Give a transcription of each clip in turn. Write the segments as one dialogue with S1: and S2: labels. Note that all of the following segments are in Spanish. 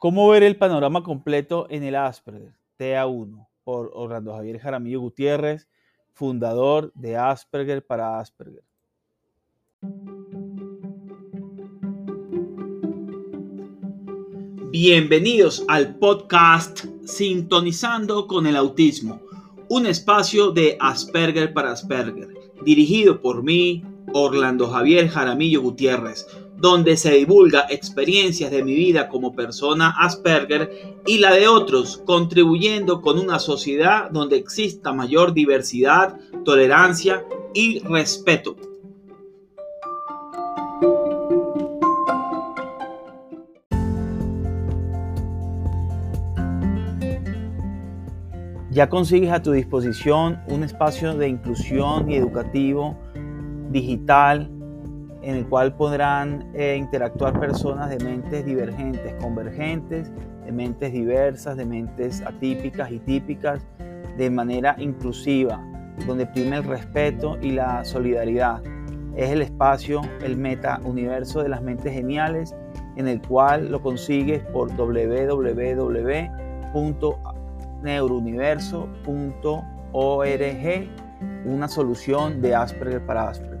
S1: ¿Cómo ver el panorama completo en el Asperger? TA1 por Orlando Javier Jaramillo Gutiérrez, fundador de Asperger para Asperger. Bienvenidos al podcast Sintonizando con el Autismo, un espacio de Asperger para Asperger, dirigido por mí, Orlando Javier Jaramillo Gutiérrez, donde se divulga experiencias de mi vida como persona Asperger y la de otros, contribuyendo con una sociedad donde exista mayor diversidad, tolerancia y respeto. Ya consigues a tu disposición un espacio de inclusión y educativo digital en el cual podrán eh, interactuar personas de mentes divergentes, convergentes, de mentes diversas, de mentes atípicas y típicas, de manera inclusiva, donde prime el respeto y la solidaridad. Es el espacio, el meta universo de las mentes geniales, en el cual lo consigues por www.neurouniverso.org, una solución de Asperger para Asperger.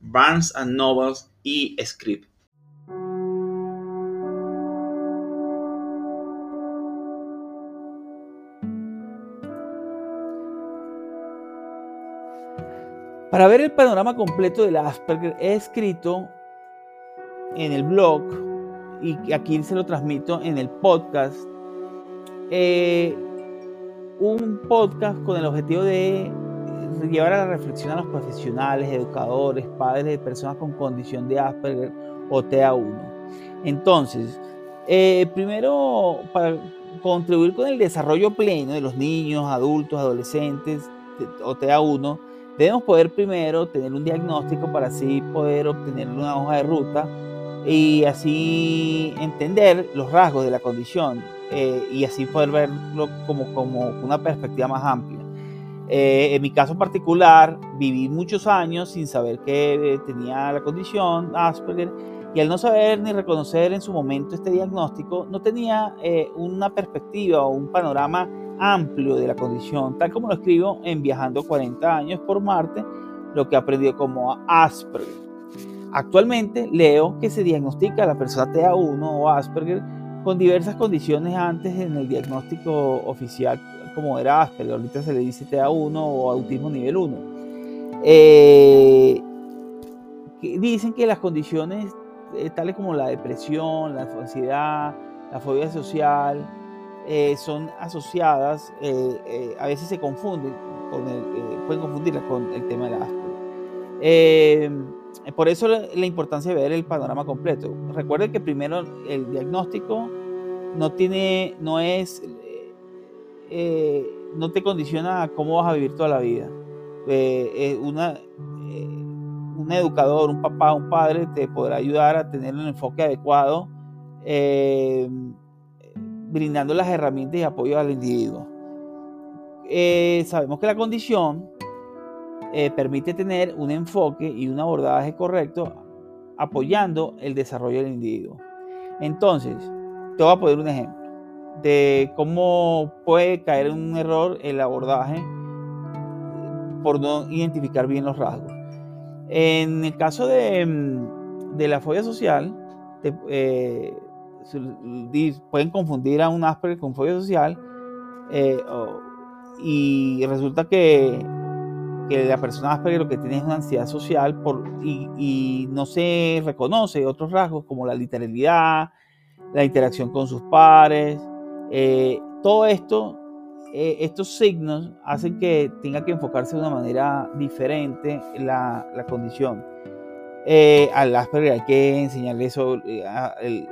S1: Barnes and Novels y Script. Para ver el panorama completo del Asperger he escrito en el blog y aquí se lo transmito en el podcast eh, un podcast con el objetivo de llevar a la reflexión a los profesionales, educadores, padres de personas con condición de Asperger o TA1. Entonces, eh, primero, para contribuir con el desarrollo pleno de los niños, adultos, adolescentes o TA1, debemos poder primero tener un diagnóstico para así poder obtener una hoja de ruta y así entender los rasgos de la condición eh, y así poder verlo como, como una perspectiva más amplia. Eh, en mi caso particular, viví muchos años sin saber que tenía la condición Asperger y al no saber ni reconocer en su momento este diagnóstico, no tenía eh, una perspectiva o un panorama amplio de la condición, tal como lo escribo en Viajando 40 años por Marte, lo que aprendió como Asperger. Actualmente leo que se diagnostica a la persona TA1 o Asperger con diversas condiciones antes en el diagnóstico oficial como era Asperger, ahorita se le dice TA1 o autismo nivel 1. Eh, dicen que las condiciones eh, tales como la depresión, la ansiedad, la fobia social, eh, son asociadas, a veces se confunden, con el, pueden confundirlas con el tema de la Asperger. por eso la, importancia de ver el panorama completo. Recuerden que primero el diagnóstico no tiene, no es eh, no te condiciona a cómo vas a vivir toda la vida. Eh, eh, una, un educador, un papá, un padre te podrá ayudar a tener un enfoque adecuado, brindando las herramientas y apoyo al individuo. sabemos que la condición permite tener un enfoque y un abordaje correcto apoyando el desarrollo del individuo. Entonces, te voy a poner un ejemplo de cómo puede caer un error el abordaje por no identificar bien los rasgos. En el caso de, mm, la fobia social, eh, pueden confundir a un Asperger con fobia social eh, y resulta que, la persona Asperger lo que tiene es una ansiedad social por, y, y no se reconoce otros rasgos como la literalidad, la interacción con sus pares, eh, todo esto, eh, estos signos hacen que tenga que enfocarse de una manera diferente la, condición. Eh, al Asperger hay que enseñarle eso, eh,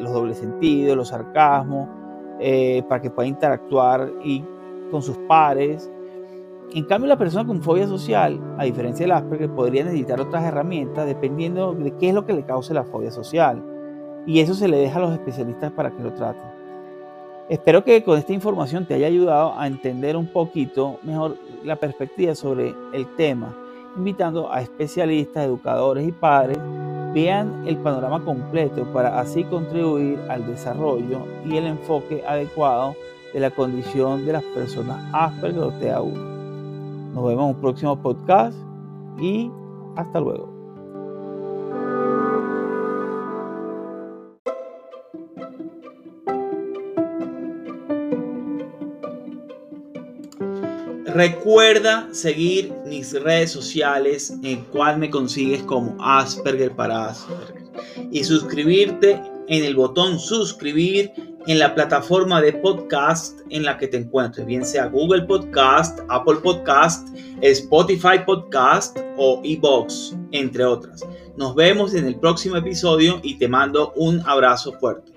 S1: los dobles sentidos, los sarcasmos, eh, para que pueda interactuar y, con sus pares. En cambio, la persona con fobia social, a diferencia del Asperger, podría necesitar otras herramientas dependiendo de qué es lo que le cause la fobia social. Y eso se le deja a los especialistas para que lo traten. Espero que con esta información te haya ayudado a entender un poquito mejor la perspectiva sobre el tema invitando a especialistas, educadores y padres vean el panorama completo para así contribuir al desarrollo y el enfoque adecuado de la condición de las personas Asperger o TA1. Nos vemos en un próximo podcast y hasta luego. Recuerda seguir mis redes sociales en cual me consigues como Asperger para Asperger y suscribirte en el botón suscribir en la plataforma de podcast en la que te encuentres, bien sea Google Podcast, Apple Podcast, Spotify Podcast o eBox, entre otras. Nos vemos en el próximo episodio y te mando un abrazo fuerte.